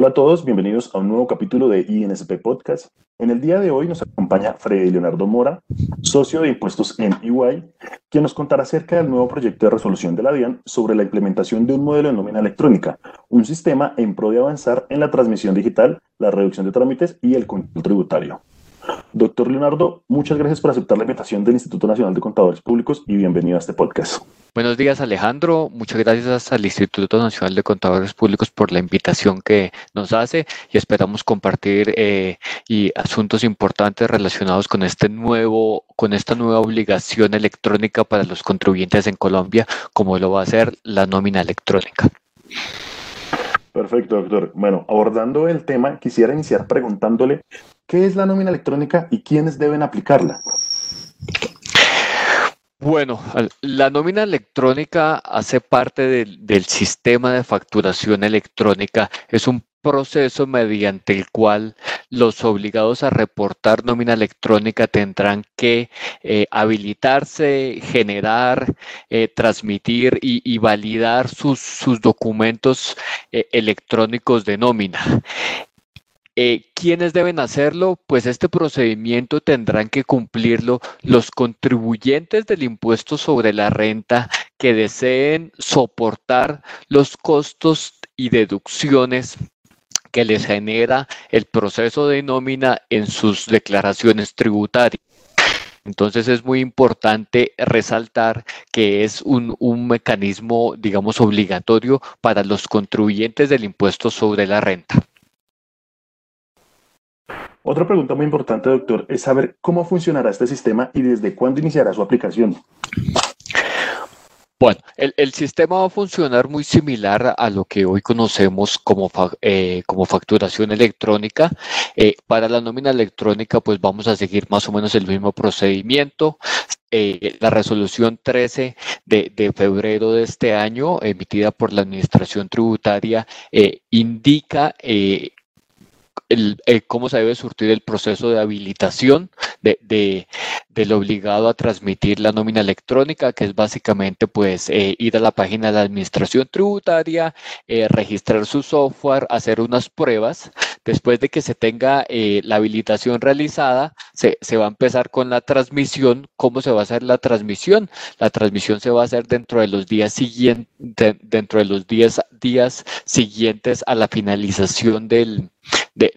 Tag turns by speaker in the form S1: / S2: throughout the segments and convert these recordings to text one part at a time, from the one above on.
S1: Hola a todos, bienvenidos a un nuevo capítulo de INSP Podcast. En el día de hoy nos acompaña Freddy Leonardo Mora, socio de impuestos en EY, quien nos contará acerca del nuevo proyecto de resolución de la DIAN sobre la implementación de un modelo de nómina electrónica, un sistema en pro de avanzar en la transmisión digital, la reducción de trámites y el control tributario. Doctor Leonardo, muchas gracias por aceptar la invitación del Instituto Nacional de Contadores Públicos y bienvenido a este podcast.
S2: Buenos días Alejandro, muchas gracias al Instituto Nacional de Contadores Públicos por la invitación que nos hace y esperamos compartir eh, y asuntos importantes relacionados con este nuevo, con esta nueva obligación electrónica para los contribuyentes en Colombia, como lo va a ser la nómina electrónica.
S1: Perfecto, doctor. Bueno, abordando el tema, quisiera iniciar preguntándole ¿Qué es la nómina electrónica y quiénes deben aplicarla?
S2: Bueno, la nómina electrónica hace parte del, sistema de facturación electrónica. Es un proceso mediante el cual los obligados a reportar nómina electrónica tendrán que eh, habilitarse, generar, eh, transmitir y, validar sus, documentos eh, electrónicos de nómina. Eh, ¿Quiénes deben hacerlo? Pues este procedimiento tendrán que cumplirlo los contribuyentes del impuesto sobre la renta que deseen soportar los costos y deducciones que les genera el proceso de nómina en sus declaraciones tributarias. Entonces es muy importante resaltar que es un, un, mecanismo, digamos, obligatorio para los contribuyentes del impuesto sobre la renta.
S1: Otra pregunta muy importante, doctor, es saber cómo funcionará este sistema y desde cuándo iniciará su aplicación.
S2: Bueno, el, sistema va a funcionar muy similar a lo que hoy conocemos como, eh, como facturación electrónica. Eh, para la nómina electrónica, pues vamos a seguir más o menos el mismo procedimiento. Eh, la resolución 13 de, de, febrero de este año, emitida por la Administración Tributaria, indica cómo se debe surtir el proceso de habilitación de, del obligado a transmitir la nómina electrónica, que es básicamente pues eh, ir a la página de la administración tributaria, eh, registrar su software, hacer unas pruebas. Después de que se tenga eh, la habilitación realizada, se, se, va a empezar con la transmisión. ¿Cómo se va a hacer la transmisión? La transmisión se va a hacer dentro de los días siguientes, dentro de los 10 días siguientes a la finalización del,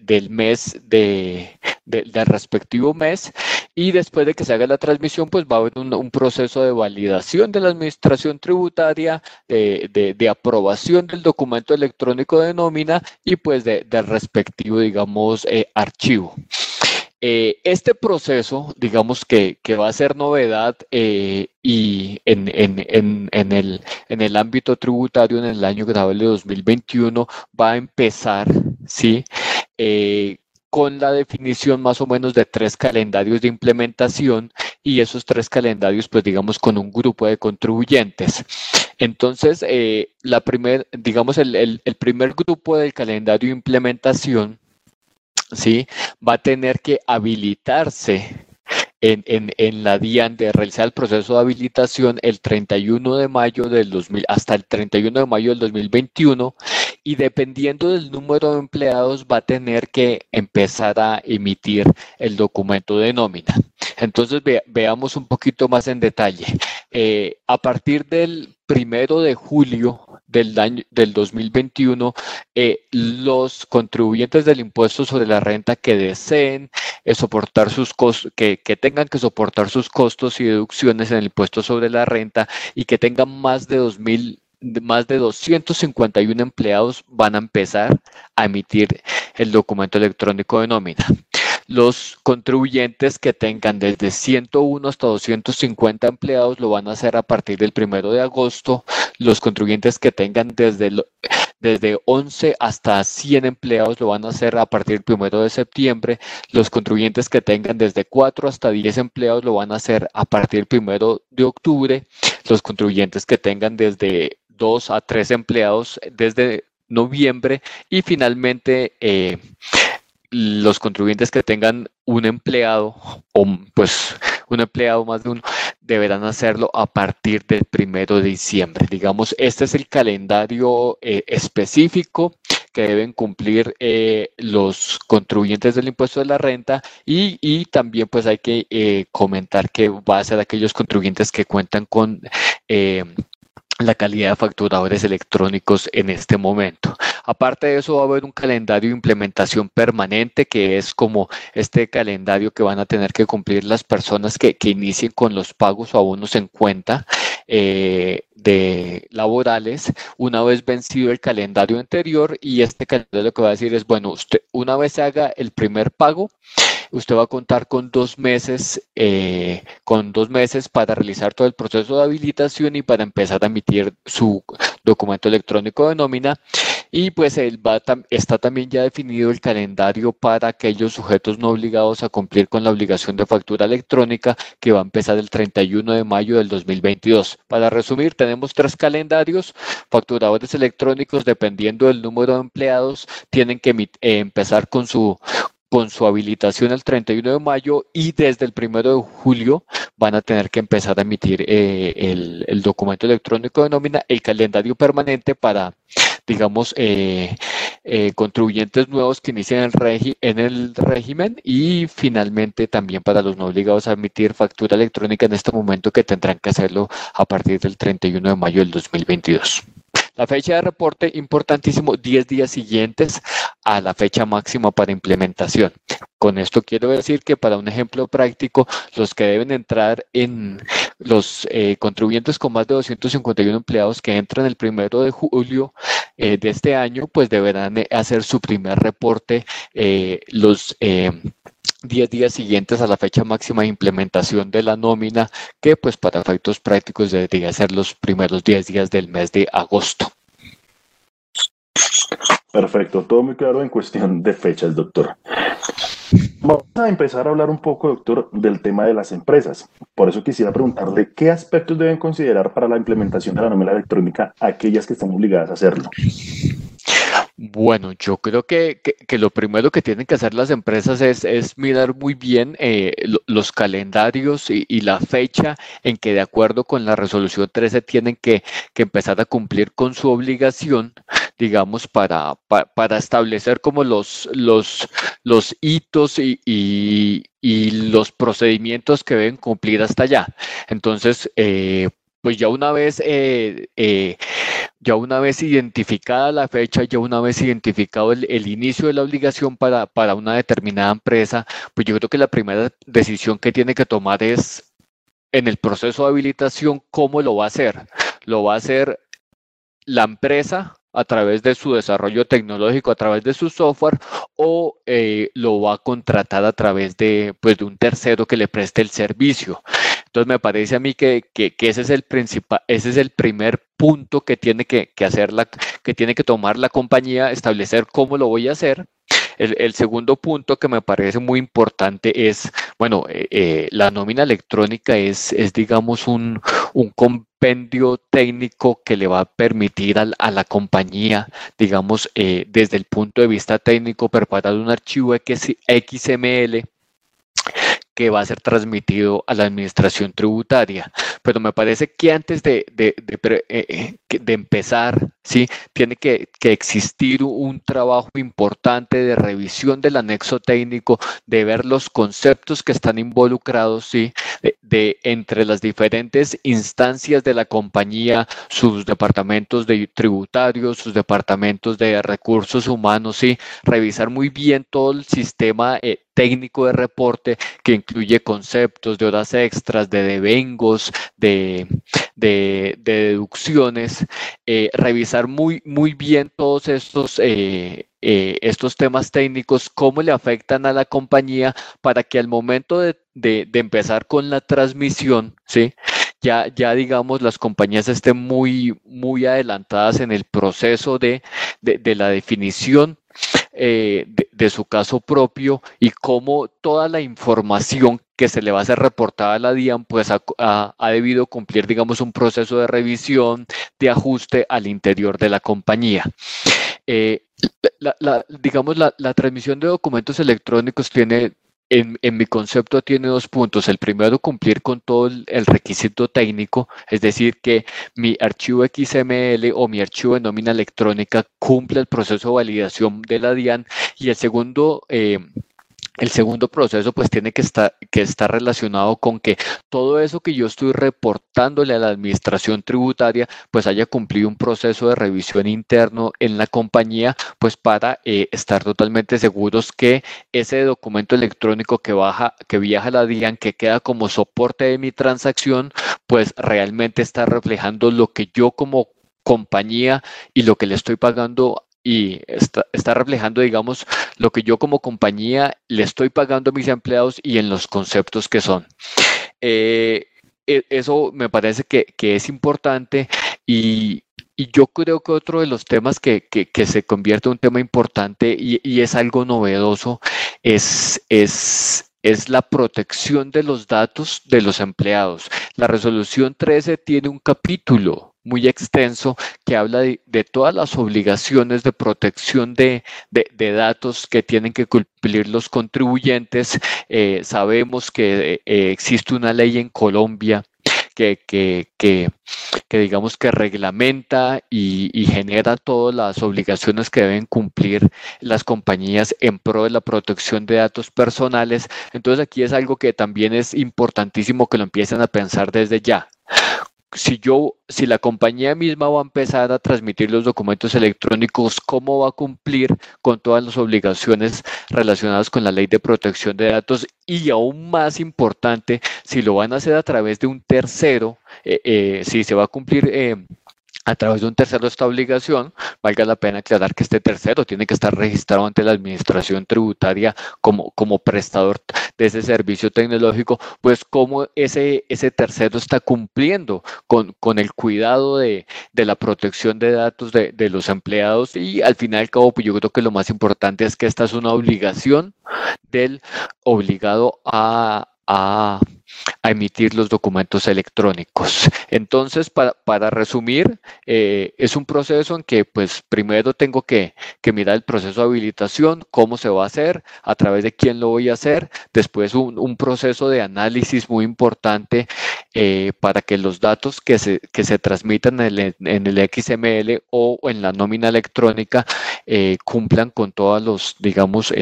S2: del mes de, del respectivo mes y después de que se haga la transmisión pues va a haber un, proceso de validación de la administración tributaria, de, aprobación del documento electrónico de nómina y pues del respectivo digamos eh, archivo. Eh, este proceso, digamos que, que, va a ser novedad eh, y en, en, en, en, el, en el ámbito tributario en el año grave de 2021 va a empezar, ¿sí? Eh, con la definición más o menos de tres calendarios de implementación y esos tres calendarios, pues digamos, con un grupo de contribuyentes. Entonces, eh, la primer, digamos, el, el, primer grupo del calendario de implementación, ¿sí? Va a tener que habilitarse en, la DIAN de realizar el proceso de habilitación el 31 de mayo del 2000 hasta el 31 de mayo del 2021 y dependiendo del número de empleados va a tener que empezar a emitir el documento de nómina. Entonces veamos un poquito más en detalle. Eh, a partir del primero de julio del, año, del 2021, eh, los contribuyentes del impuesto sobre la renta que deseen eh, soportar sus costos, que, que, tengan que soportar sus costos y deducciones en el impuesto sobre la renta y que tengan más de 2000 más de 251 empleados van a empezar a emitir el documento electrónico de nómina. Los contribuyentes que tengan desde 101 hasta 250 empleados lo van a hacer a partir del primero de agosto. Los contribuyentes que tengan desde, desde 11 hasta 100 empleados lo van a hacer a partir del primero de septiembre. Los contribuyentes que tengan desde 4 hasta 10 empleados lo van a hacer a partir del primero de octubre. Los contribuyentes que tengan desde 2 a 3 empleados desde noviembre y finalmente eh, los contribuyentes que tengan un empleado o pues un empleado más de uno deberán hacerlo a partir del primero de diciembre. Digamos, este es el calendario eh, específico que deben cumplir eh, los contribuyentes del impuesto de la renta y, y también pues hay que eh, comentar que va a ser aquellos contribuyentes que cuentan con eh, la calidad de facturadores electrónicos en este momento. Aparte de eso, va a haber un calendario de implementación permanente, que es como este calendario que van a tener que cumplir las personas que, que inicien con los pagos o abonos en cuenta eh, de laborales una vez vencido el calendario anterior y este calendario lo que va a decir es, bueno, usted una vez haga el primer pago, usted va a contar con dos meses, eh, con dos meses para realizar todo el proceso de habilitación y para empezar a emitir su documento electrónico de nómina. Y pues él va está también ya definido el calendario para aquellos sujetos no obligados a cumplir con la obligación de factura electrónica que va a empezar el 31 de mayo del 2022. Para resumir, tenemos tres calendarios. Facturadores electrónicos, dependiendo del número de empleados, tienen que eh, empezar con su con su habilitación el 31 de mayo y desde el 1 de julio van a tener que empezar a emitir eh, el, el, documento electrónico de nómina, el calendario permanente para, digamos, eh, eh, contribuyentes nuevos que inician en el régimen y finalmente también para los no obligados a emitir factura electrónica en este momento que tendrán que hacerlo a partir del 31 de mayo del 2022. La fecha de reporte, importantísimo, 10 días siguientes a la fecha máxima para implementación. Con esto quiero decir que para un ejemplo práctico, los que deben entrar en los eh, contribuyentes con más de 251 empleados que entran el primero de julio eh, de este año, pues deberán eh, hacer su primer reporte los 10 días siguientes a la fecha máxima de implementación de la nómina, que pues para efectos prácticos debería ser los primeros 10 días del mes de agosto.
S1: Perfecto, todo muy claro en cuestión de fechas, doctor. Vamos a empezar a hablar un poco, doctor, del tema de las empresas. Por eso quisiera preguntarle qué aspectos deben considerar para la implementación de la nómina electrónica aquellas que están obligadas a hacerlo.
S2: Bueno, yo creo que, lo primero que tienen que hacer las empresas es, mirar muy bien eh, los calendarios y, la fecha en que de acuerdo con la resolución 13 tienen que, empezar a cumplir con su obligación, digamos, para, para, establecer como los, los, los hitos y, y, los procedimientos que deben cumplir hasta allá. Entonces, eh, pues ya una vez, eh, eh, ya una vez identificada la fecha, ya una vez identificado el, inicio de la obligación para, para, una determinada empresa, pues yo creo que la primera decisión que tiene que tomar es en el proceso de habilitación, ¿cómo lo va a hacer? ¿Lo va a hacer la empresa a través de su desarrollo tecnológico, a través de su software, o eh, lo va a contratar a través de, pues, de un tercero que le preste el servicio. Entonces me parece a mí que, ese es el principal, ese es el primer punto que tiene que, hacer la, que tiene que tomar la compañía, establecer cómo lo voy a hacer. El, segundo punto que me parece muy importante es, bueno, eh, eh, la nómina electrónica es, es digamos, un, un técnico que le va a permitir a, la compañía, digamos, eh, desde el punto de vista técnico, preparar un archivo XML que va a ser transmitido a la administración tributaria. Pero me parece que antes de, de, de, eh, empezar, ¿sí? tiene que, existir un trabajo importante de revisión del anexo técnico, de ver los conceptos que están involucrados ¿sí? de, entre las diferentes instancias de la compañía, sus departamentos de tributarios, sus departamentos de recursos humanos, ¿sí? revisar muy bien todo el sistema eh, técnico de reporte que incluye conceptos de horas extras, de devengos, de, de, deducciones, eh, revisar muy, muy bien todos estos, eh, eh, estos temas técnicos, cómo le afectan a la compañía para que al momento de, de, empezar con la transmisión, ¿sí? Ya, ya, digamos, las compañías estén muy, muy adelantadas en el proceso de, de la definición eh, de, su caso propio y cómo toda la información que se le va a hacer reportada a la DIAN, pues ha, debido cumplir, digamos, un proceso de revisión, de ajuste al interior de la compañía. Eh, digamos, la, transmisión de documentos electrónicos tiene en, mi concepto tiene dos puntos. El primero, cumplir con todo el, requisito técnico, es decir, que mi archivo XML o mi archivo de nómina electrónica cumple el proceso de validación de la DIAN. Y el segundo, eh, el segundo proceso pues tiene que estar, que estar relacionado con que todo eso que yo estoy reportándole a la administración tributaria pues haya cumplido un proceso de revisión interno en la compañía pues para eh, estar totalmente seguros que ese documento electrónico que, baja, que viaja a la DIAN, que queda como soporte de mi transacción, pues realmente está reflejando lo que yo como compañía y lo que le estoy pagando y está, está, reflejando, digamos, lo que yo como compañía le estoy pagando a mis empleados y en los conceptos que son. Eh, e, eso me parece que, que es importante y, y, yo creo que otro de los temas que, que, se convierte en un tema importante y, y es algo novedoso es, es es la protección de los datos de los empleados. La resolución 13 tiene un capítulo muy extenso que habla de, todas las obligaciones de protección de, datos que tienen que cumplir los contribuyentes. Eh, sabemos que eh, existe una ley en Colombia que, que, digamos que reglamenta y, y, genera todas las obligaciones que deben cumplir las compañías en pro de la protección de datos personales. Entonces aquí es algo que también es importantísimo que lo empiecen a pensar desde ya si yo, si la compañía misma va a empezar a transmitir los documentos electrónicos, ¿cómo va a cumplir con todas las obligaciones relacionadas con la ley de protección de datos? Y aún más importante, si lo van a hacer a través de un tercero, eh, eh, si se va a cumplir eh, a través de un tercero esta obligación, valga la pena aclarar que este tercero tiene que estar registrado ante la administración tributaria como, como prestador de ese servicio tecnológico, pues cómo ese, ese tercero está cumpliendo con, con el cuidado de, de, la protección de datos de, de, los empleados. Y al final y al cabo, pues yo creo que lo más importante es que esta es una obligación del obligado a, a a emitir los documentos electrónicos. Entonces, para, para resumir, eh, es un proceso en que, pues, primero tengo que, que, mirar el proceso de habilitación, cómo se va a hacer, a través de quién lo voy a hacer, después un, un proceso de análisis muy importante eh, para que los datos que se, que se transmitan en el, en el XML o en la nómina electrónica eh, cumplan con todos los, digamos,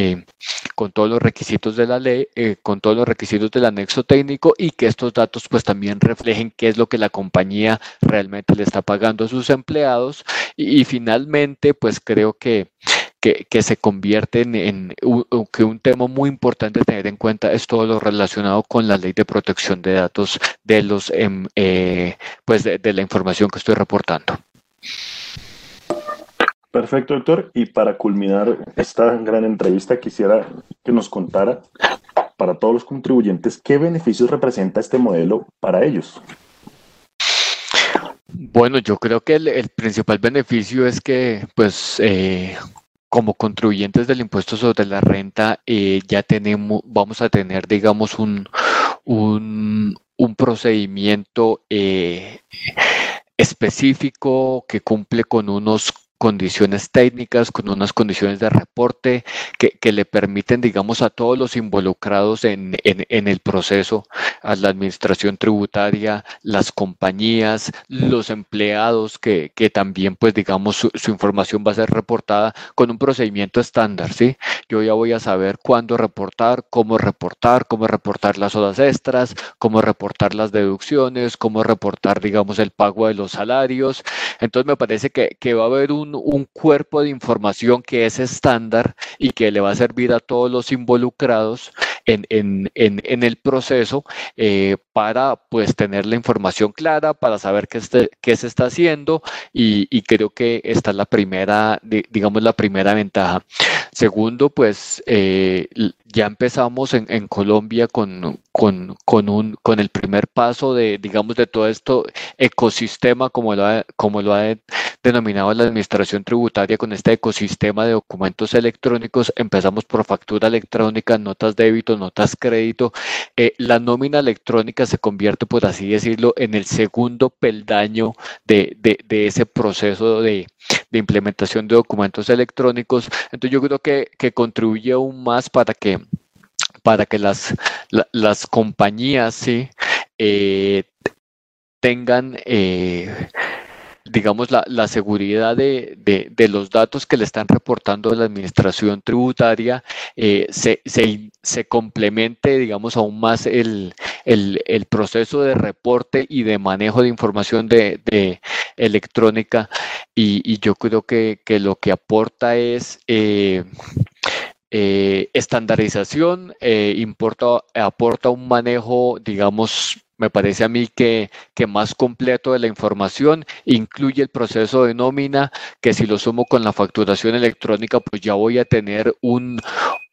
S2: con todos los requisitos de la ley, con todos los requisitos del anexo técnico y que estos datos pues también reflejen qué es lo que la compañía realmente le está pagando a sus empleados y, finalmente pues creo que que, se convierte en, que un tema muy importante tener en cuenta es todo lo relacionado con la ley de protección de datos de los em, eh, pues de, la información que estoy reportando.
S1: Perfecto, doctor. Y para culminar esta gran entrevista, quisiera que nos contara para todos los contribuyentes, ¿qué beneficios representa este modelo para ellos?
S2: Bueno, yo creo que el, principal beneficio es que, pues, eh, como contribuyentes del impuesto sobre la renta, eh, ya tenemos, vamos a tener, digamos, un, un, procedimiento eh, específico que cumple con unos condiciones técnicas, con unas condiciones de reporte que, que le permiten, digamos, a todos los involucrados en, en, el proceso, a la administración tributaria, las compañías, los empleados, que, que también, pues, digamos, su, su, información va a ser reportada con un procedimiento estándar, ¿sí? Yo ya voy a saber cuándo reportar, cómo reportar, cómo reportar las horas extras, cómo reportar las deducciones, cómo reportar, digamos, el pago de los salarios. Entonces, me parece que, que va a haber un un, cuerpo de información que es estándar y que le va a servir a todos los involucrados en, en, en, el proceso eh, para pues tener la información clara, para saber qué, este, qué se está haciendo y, y, creo que esta es la primera, digamos, la primera ventaja. Segundo, pues eh, ya empezamos en, Colombia con, con, con, un, con el primer paso de, digamos, de todo esto ecosistema, como lo ha, como lo ha denominado la administración tributaria, con este ecosistema de documentos electrónicos. Empezamos por factura electrónica, notas débito, notas crédito. Eh, la nómina electrónica se convierte, por así decirlo, en el segundo peldaño de, ese proceso de, implementación de documentos electrónicos. Entonces yo creo que, contribuye aún más para que para que las, las compañías. Eh, tengan digamos, la, la seguridad de, de, los datos que le están reportando la administración tributaria eh, se, se, complemente, digamos, aún más el, el, el, proceso de reporte y de manejo de información de, de electrónica. Y, yo creo que, que, lo que aporta es... Eh, eh, estandarización, importa, aporta un manejo, digamos, me parece a mí que, que, más completo de la información incluye el proceso de nómina, que si lo sumo con la facturación electrónica, pues ya voy a tener un,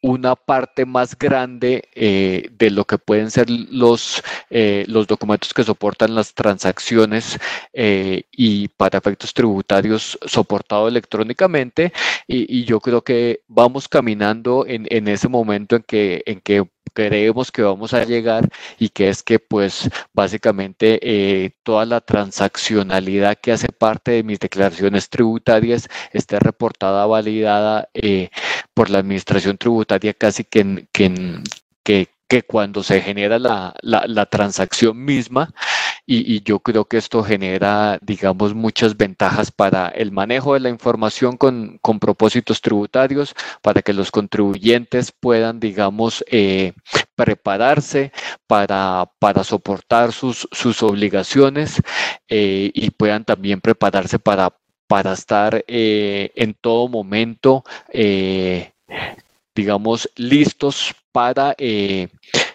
S2: una parte más grande eh, de lo que pueden ser los, eh, los documentos que soportan las transacciones eh, y para efectos tributarios soportado electrónicamente. Y, y, yo creo que vamos caminando en, en ese momento en que, en que creemos que vamos a llegar y que es que pues básicamente eh, toda la transaccionalidad que hace parte de mis declaraciones tributarias esté reportada, validada eh, por la administración tributaria casi que, que, que, que cuando se genera la, la, la transacción misma y, yo creo que esto genera, digamos, muchas ventajas para el manejo de la información con, con propósitos tributarios, para que los contribuyentes puedan, digamos, eh, prepararse para, para soportar sus, sus obligaciones eh, y puedan también prepararse para, para estar eh, en todo momento eh, digamos, listos para eh,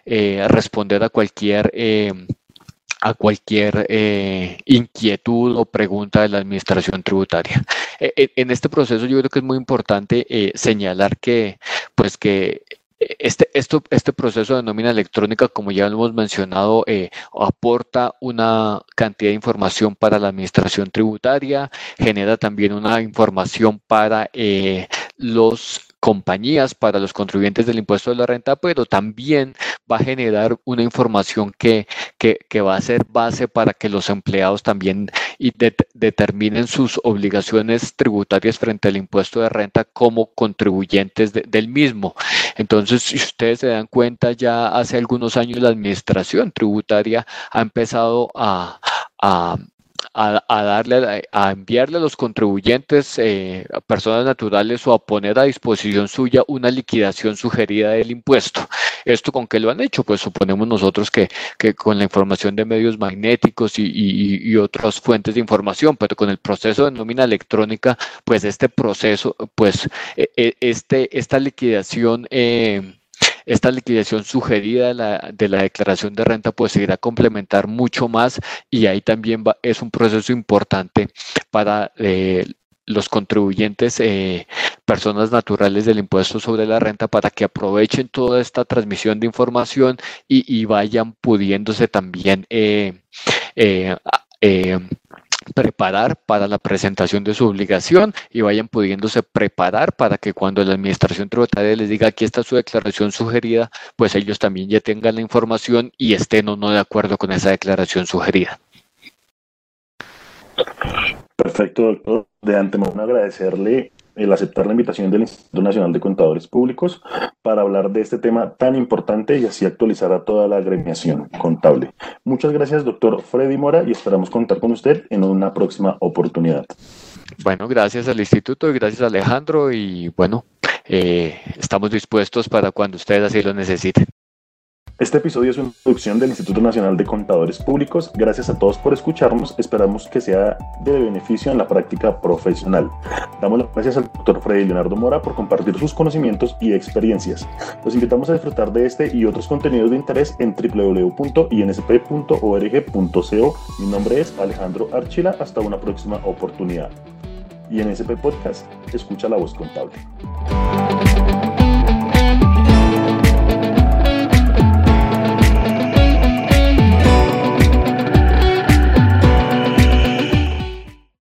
S2: eh, responder a cualquier, a cualquier inquietud o pregunta de la administración tributaria. en este proceso yo creo que es muy importante señalar que, pues que este, esto, este proceso de nómina electrónica, como ya lo hemos mencionado, eh, aporta una cantidad de información para la administración tributaria, genera también una información para eh, los compañías para los contribuyentes del impuesto de la renta, pero también va a generar una información que, que, va a ser base para que los empleados también de, determinen sus obligaciones tributarias frente al impuesto de renta como contribuyentes de, del mismo. Entonces, si ustedes se dan cuenta, ya hace algunos años la administración tributaria ha empezado a, a a, darle, a enviarle a los contribuyentes, eh, a personas naturales o a poner a disposición suya una liquidación sugerida del impuesto. ¿Esto con qué lo han hecho? Pues suponemos nosotros que, que con la información de medios magnéticos y, y, y, otras fuentes de información, pero con el proceso de nómina electrónica, pues este proceso, pues e, e, este, esta liquidación... Eh, esta liquidación sugerida de la, de la, declaración de renta pues irá a complementar mucho más y ahí también es un proceso importante para eh, los contribuyentes, eh, personas naturales del impuesto sobre la renta, para que aprovechen toda esta transmisión de información y, y vayan pudiéndose también eh, eh, eh preparar para la presentación de su obligación y vayan pudiéndose preparar para que cuando la administración tributaria les diga aquí está su declaración sugerida, pues ellos también ya tengan la información y estén o no de acuerdo con esa declaración sugerida.
S1: Perfecto, doctor. De antemano agradecerle el aceptar la invitación del Instituto Nacional de Contadores Públicos para hablar de este tema tan importante y así actualizar a toda la agremiación contable. Muchas gracias, doctor Freddy Mora, y esperamos contar con usted en una próxima oportunidad.
S2: Bueno, gracias al instituto y gracias a Alejandro y bueno, eh, estamos dispuestos para cuando ustedes así lo necesiten.
S1: Este episodio es una producción del Instituto Nacional de Contadores Públicos. Gracias a todos por escucharnos. Esperamos que sea de beneficio en la práctica profesional. Damos las gracias al doctor Freddy Leonardo Mora por compartir sus conocimientos y experiencias. Los invitamos a disfrutar de este y otros contenidos de interés en www.insp.org.co. Mi nombre es Alejandro Archila. Hasta una próxima oportunidad. INSP Podcast, escucha la voz contable.